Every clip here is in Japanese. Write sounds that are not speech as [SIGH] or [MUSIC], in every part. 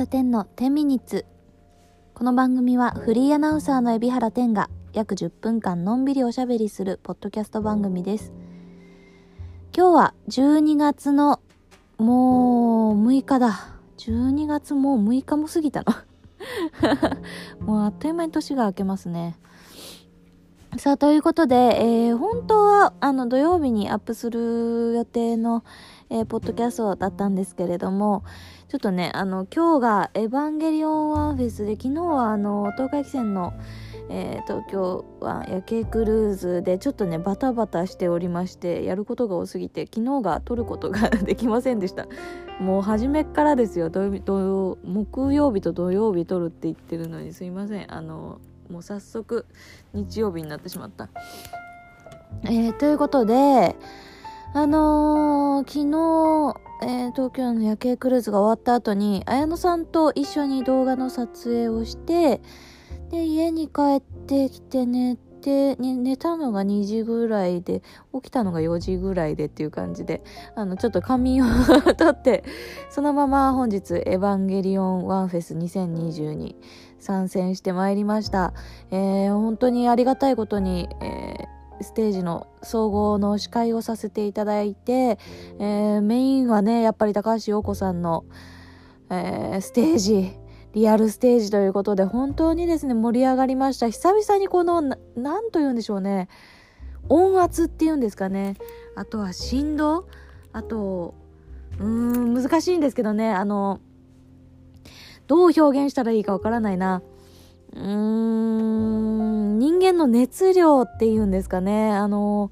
原天の10ミニッツこの番組はフリーアナウンサーの海老原天が約10分間のんびりおしゃべりするポッドキャスト番組です。今日は12月のもう6日だ。12月もう6日も過ぎたの。[LAUGHS] もうあっという間に年が明けますね。さあ、ということで、えー、本当は、あの、土曜日にアップする予定の、えー、ポッドキャストだったんですけれども、ちょっとね、あの、今日がエヴァンゲリオンワンフェスで、昨日はあの、東海汽船の、えー、東京湾夜景クルーズでちょっとねバタバタしておりましてやることが多すぎて昨日が撮ることができませんでした。もう初めからですよ。土曜木曜日と土曜日撮るって言ってるのにすいません。あのもう早速日曜日になってしまった。えー、ということで、あのー、昨日、えー、東京の夜景クルーズが終わった後に、綾野さんと一緒に動画の撮影をして、で、家に帰ってきて寝て、ね、寝たのが2時ぐらいで、起きたのが4時ぐらいでっていう感じで、あの、ちょっと仮眠をとって、そのまま本日、エヴァンゲリオンワンフェス2022参戦してまいりました。えー、本当にありがたいことに、えー、ステージの総合の司会をさせていただいて、えー、メインはね、やっぱり高橋洋子さんの、えー、ステージ、リアルステージということで、本当にですね、盛り上がりました。久々にこの、なんと言うんでしょうね、音圧っていうんですかね。あとは振動あと、うーん、難しいんですけどね、あの、どう表現したらいいかわからないな。うーん、人間の熱量っていうんですかね。あの、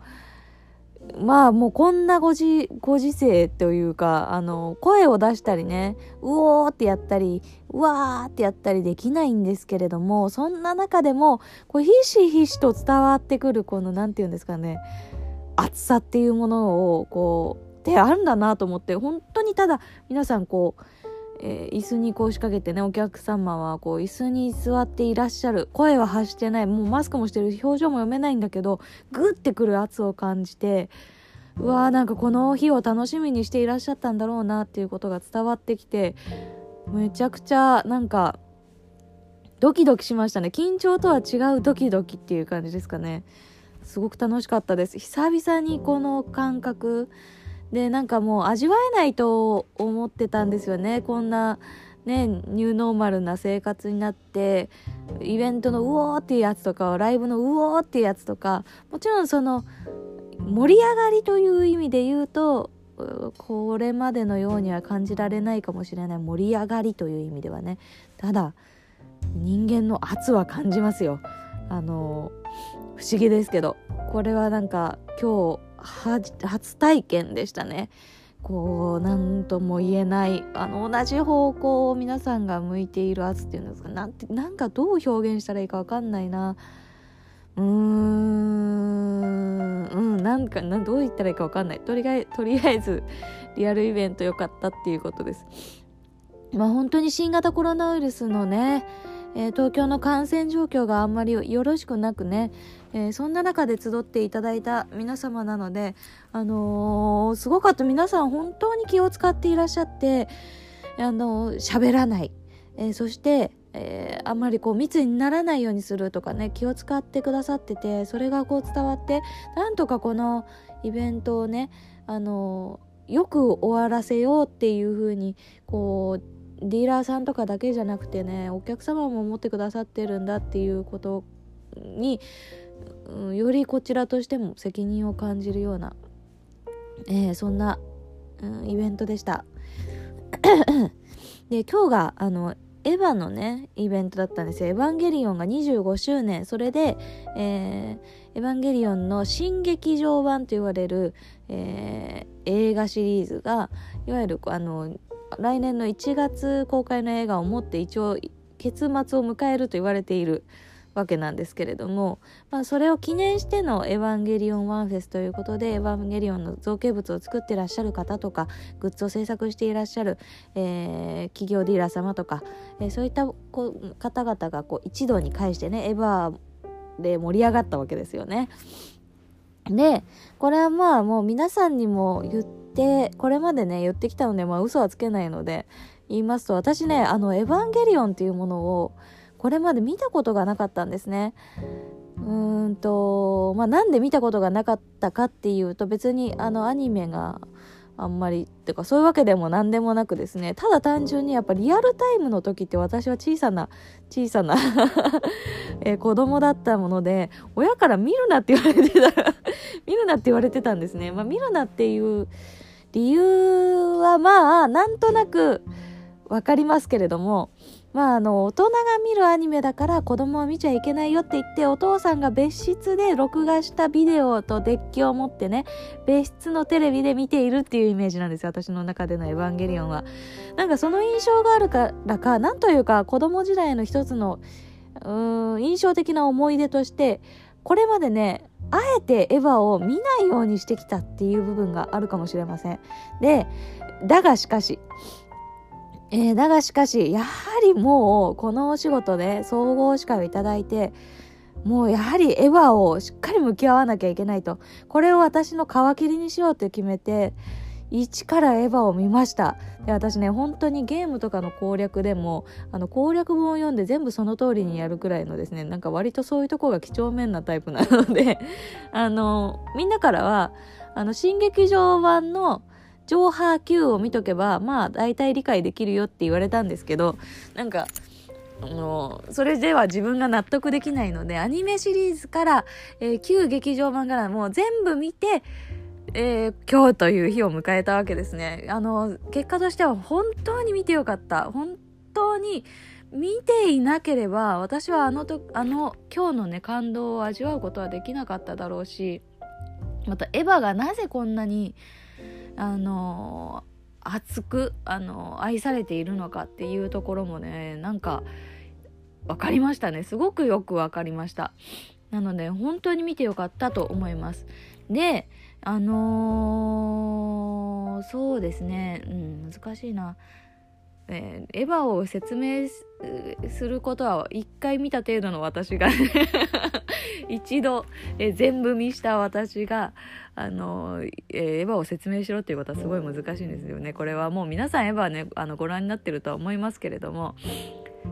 まあもうこんなご時、ご時世というか、あの、声を出したりね、うおーってやったり、うわーってやったりできないんですけれども、そんな中でも、こう、ひしひしと伝わってくる、この、何て言うんですかね、熱さっていうものを、こう、ってあるんだなと思って、本当にただ、皆さんこう、えー、椅子にこう仕掛けてねお客様はこう椅子に座っていらっしゃる。声は発してない。もうマスクもしてる表情も読めないんだけどグッてくる圧を感じてうわーなんかこの日を楽しみにしていらっしゃったんだろうなっていうことが伝わってきてめちゃくちゃなんかドキドキしましたね。緊張とは違うドキドキっていう感じですかね。すごく楽しかったです。久々にこの感覚でなんかもう味わえないと思ってたんですよね。こんなねニューノーマルな生活になってイベントのうおーっていうやつとかライブのうおーっていうやつとかもちろんその盛り上がりという意味で言うとこれまでのようには感じられないかもしれない盛り上がりという意味ではね。ただ人間の圧は感じますよ。あの不思議ですけど。これはなんか今日初体験でしたね。こう何とも言えないあの同じ方向を皆さんが向いている圧っていうんですか。なんてなんかどう表現したらいいか分かんないな。うーん。うんなんかなどう言ったらいいか分かんない。とりあえとりあえずリアルイベント良かったっていうことです。まあ本当に新型コロナウイルスのねえー、東京の感染状況があんまりよろしくなくね、えー、そんな中で集っていただいた皆様なので、あのー、すごかった皆さん本当に気を使っていらっしゃって、あの喋らない、えそして、えあんまりこう密にならないようにするとかね気を使ってくださっててそれがこう伝わってなんとかこのイベントをねあのよく終わらせようっていうふうにこうディーラーさんとかだけじゃなくてねお客様も思ってくださってるんだっていうことに、うん、よりこちらとしても責任を感じるような、えー、そんな、うん、イベントでした。[COUGHS] で今日があのエヴァのねイベントだったんですよエヴァンゲリオンが25周年それで、えー、エヴァンゲリオンの新劇場版と言われる、えー、映画シリーズがいわゆるあの来年の1月公開の映画をもって一応結末を迎えると言われているわけなんですけれども、まあ、それを記念しての「エヴァンゲリオンワンフェス」ということでエヴァンゲリオンの造形物を作ってらっしゃる方とかグッズを制作していらっしゃる、えー、企業ディーラー様とか、えー、そういったこ方々がこう一堂に会してねエヴァで盛り上がったわけですよね。でこれはまあもう皆さんにも言ってこれまでね言ってきたので、まあ、嘘はつけないので言いますと私ねあの「エヴァンゲリオン」っていうものをこれまで見たことがなかったんですね。うんとまあなんで見たことがなかったかっていうと別にあのアニメがあんまりってかそういうわけでも何でもなくですねただ単純にやっぱリアルタイムの時って私は小さな小さな [LAUGHS] えー、子供だったもので親から見るなって言われてた見るなって言われてたんですね、まあ、見るなっていう理由はまあなんとなく分かりますけれどもまあ、あの大人が見るアニメだから子供は見ちゃいけないよって言ってお父さんが別室で録画したビデオとデッキを持ってね別室のテレビで見ているっていうイメージなんですよ。私の中での「エヴァンゲリオンは」なんかその印象があるからかなんというか子供時代の一つのうーん印象的な思い出としてこれまでねあえてエヴァを見ないようにしてきたっていう部分があるかもしれません。でだがしかしえー、だがしかし、やはりもう、このお仕事で総合司会をいただいて、もうやはりエヴァをしっかり向き合わなきゃいけないと。これを私の皮切りにしようって決めて、一からエヴァを見ました。で、私ね、本当にゲームとかの攻略でも、あの、攻略本を読んで全部その通りにやるくらいのですね、なんか割とそういうとこが几帳面なタイプなので、[LAUGHS] あの、みんなからは、あの、新劇場版の、上波 Q を見とけばまあ大体理解できるよって言われたんですけどなんかあのそれでは自分が納得できないのでアニメシリーズから、えー、旧劇場版からもう全部見てえー、今日という日を迎えたわけですね。あの、結果としては本当に見てよかった。本当に見ていなければ私はあのと、あの今日のね、感動を味わうことはできなかっただろうし、またエヴァがなぜこんなにあの熱くあの愛されているのかっていうところもねなんか分かりましたねすごくよく分かりましたなので本当に見てよかったと思いますであのー、そうですねうん難しいなえー、エヴァを説明することは一回見た程度の私が [LAUGHS] 一度、え全部見した私が、あの、えエヴァを説明しろっていうことはすごい難しいんですよね。これはもう皆さんエヴァね、あの、ご覧になってるとは思いますけれども、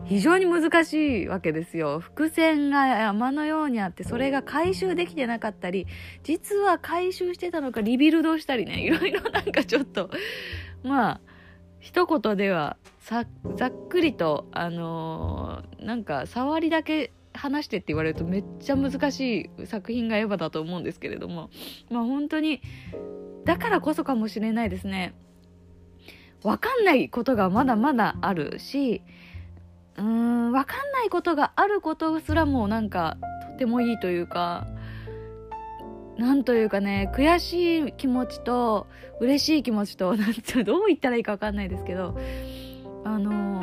非常に難しいわけですよ。伏線が山のようにあって、それが回収できてなかったり、実は回収してたのかリビルドしたりね、[LAUGHS] いろいろなんかちょっと、まあ、一言ではざっくりと、あのー、なんか触りだけ話してって言われるとめっちゃ難しい作品がエヴァだと思うんですけれどもまあ本当にだからこそかもしれないですね分かんないことがまだまだあるしうーん分かんないことがあることすらもなんかとてもいいというかなんというかね悔しい気持ちと嬉しい気持ちとなんてどう言ったらいいか分かんないですけどあの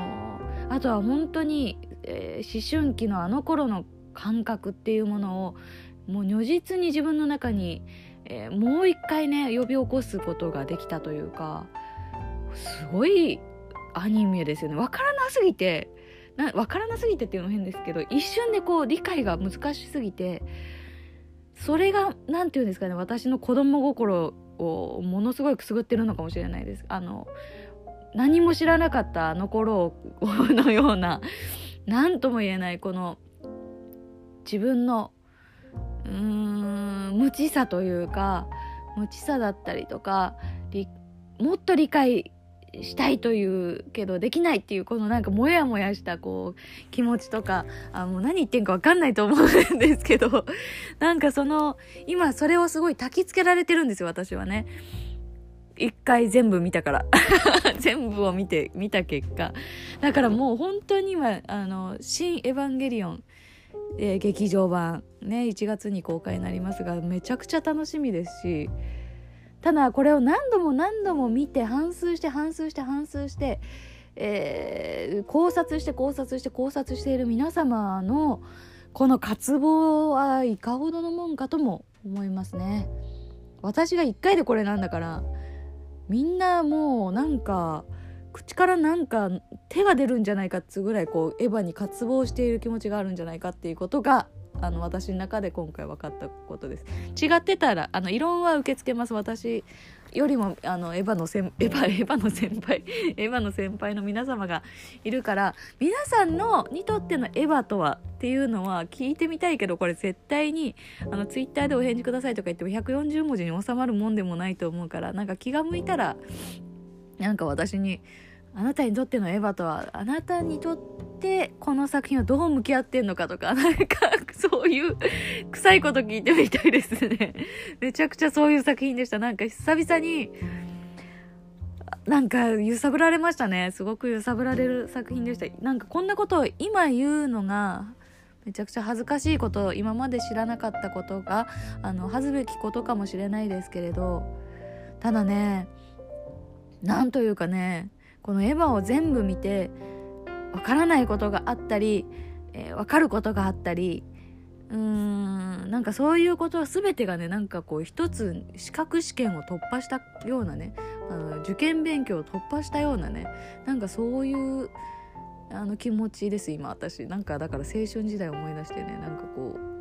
ー、あとは本当にえー、思春期のあの頃の感覚っていうものをもう如実に自分の中に、えー、もう一回ね呼び起こすことができたというかすごいアニメですよね。わからなすぎてな分からなすぎてっていうのも変ですけど一瞬でこう理解が難しすぎてそれが何て言うんですかね私の子供心をものすごいくすぐってるのかもしれないです。あの何も知らなかったあの頃のような何とも言えないこの自分のうーん無知さというか無知さだったりとかもっと理解したいというけどできないっていうこのなんかモヤモヤしたこう気持ちとかあもう何言ってんか分かんないと思うんですけど [LAUGHS] なんかその今それをすごい焚きつけられてるんですよ私はね。一回全部見たから [LAUGHS] 全部を見て見た結果だからもう本当に今あの「新エヴァンゲリオン」えー、劇場版ね1月に公開になりますがめちゃくちゃ楽しみですしただこれを何度も何度も見て反数して反数して反数して、えー、考察して考察して考察している皆様のこの渇望はいかほどのもんかとも思いますね。私が1回でこれなんだからみんなもうなんか口からなんか手が出るんじゃないかっつうぐらいこうエヴァに渇望している気持ちがあるんじゃないかっていうことがあの私の中で今回分かったことです。違ってたらあの異論は受け付けます。私よりもあのエヴァの先エヴァエヴァの先輩 [LAUGHS] エヴァの先輩の皆様がいるから皆さんのにとってのエヴァとはっていうのは聞いてみたいけどこれ絶対にあのツイッターでお返事くださいとか言っても140文字に収まるもんでもないと思うからなんか気が向いたらなんか私にあなたにとってのエヴァとはあなたにとってこの作品はどう向き合ってんのかとかなんかそういう臭いこと聞いてみたいですね。[LAUGHS] めちゃくちゃそういう作品でした。なんか久々になんか揺さぶられましたね。すごく揺さぶられる作品でした。なんかこんなことを今言うのがめちゃくちゃ恥ずかしいこと今まで知らなかったことがあの恥ずべきことかもしれないですけれどただねなんというかねこのエヴァを全部見てわからないことがあったり、えー、分かることがあったりうーんなんかそういうことは全てがねなんかこう一つ資格試験を突破したようなねあの受験勉強を突破したようなねなんかそういうあの気持ちです今私。なんかだから青春時代を思い出してねなんかこう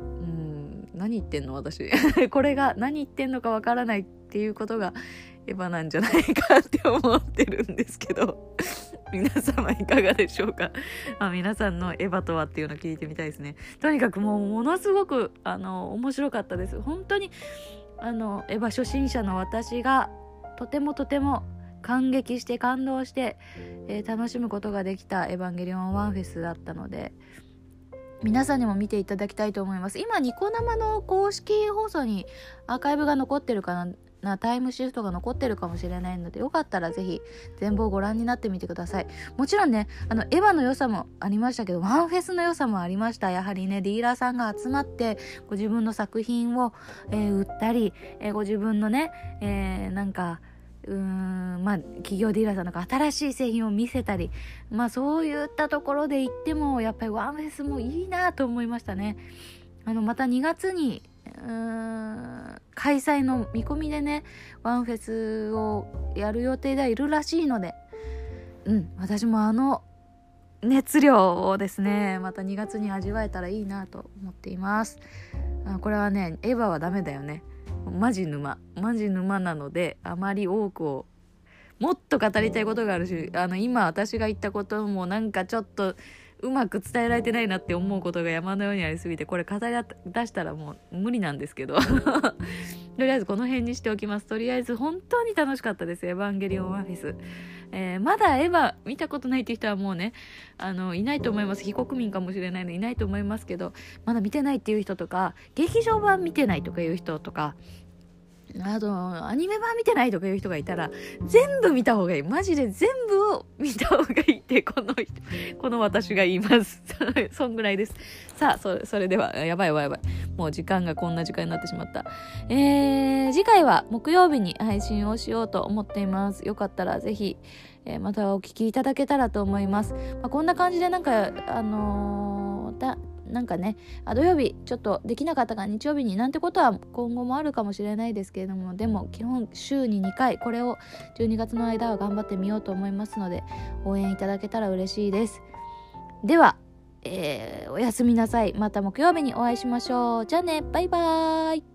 何言ってんの私。[LAUGHS] これが何言ってんのかわからないっていうことがエヴァなんじゃないかって思ってるんですけど。[LAUGHS] 皆様いかがでしょうか、まあ、皆さんのエヴァとはっていうのを聞いてみたいですね。とにかくもうものすごくあの面白かったです。本当にあのエヴァ初心者の私がとてもとても感激して感動して、えー、楽しむことができた「エヴァンゲリオンワンフェス」だったので皆さんにも見ていただきたいと思います。今ニコ生の公式放送にアーカイブが残ってるかなタイムシフトが残ってるかもしれないのでよかったらぜひ全貌をご覧になってみてください。もちろんねあのエヴァの良さもありましたけどワンフェスの良さもありました。やはりねディーラーさんが集まってご自分の作品を、えー、売ったり、えー、ご自分のね、えー、なんかうーんまあ企業ディーラーさんなんか新しい製品を見せたりまあそういったところで行ってもやっぱりワンフェスもいいなと思いましたね。あのまた2月にうーん開催の見込みでねワンフェスをやる予定ではいるらしいのでうん私もあの熱量をですねまた2月に味わえたらいいなと思っています。あこれはねエヴァはダメだよね。マジ沼。マジ沼なのであまり多くをもっと語りたいことがあるしあの今私が言ったこともなんかちょっとうまく伝えられてないなって思うことが山のようにありすぎてこれ語り出したらもう無理なんですけど。[LAUGHS] とりあえずこの辺にしておきます。とりあえず本当に楽しかったです「エヴァンゲリオンワンフェス」えー、まだエヴァ見たことないっていう人はもうねあのいないと思います。非国民かもしれないのいないと思いますけどまだ見てないっていう人とか劇場版見てないとかいう人とかあと、アニメ版見てないとかいう人がいたら、全部見た方がいい。マジで全部を見た方がいいって、この人、この私が言います。[LAUGHS] そんぐらいです。さあ、それ、それでは、やばいやばいやばい。もう時間がこんな時間になってしまった。えー、次回は木曜日に配信をしようと思っています。よかったらぜひ、えー、またお聞きいただけたらと思います。まあ、こんな感じでなんか、あのー、だ、なんかねあ土曜日ちょっとできなかったから日曜日になんてことは今後もあるかもしれないですけれどもでも基本週に2回これを12月の間は頑張ってみようと思いますので応援いただけたら嬉しいです。では、えー、おやすみなさい。また木曜日にお会いしましょう。じゃあね。バイバーイ。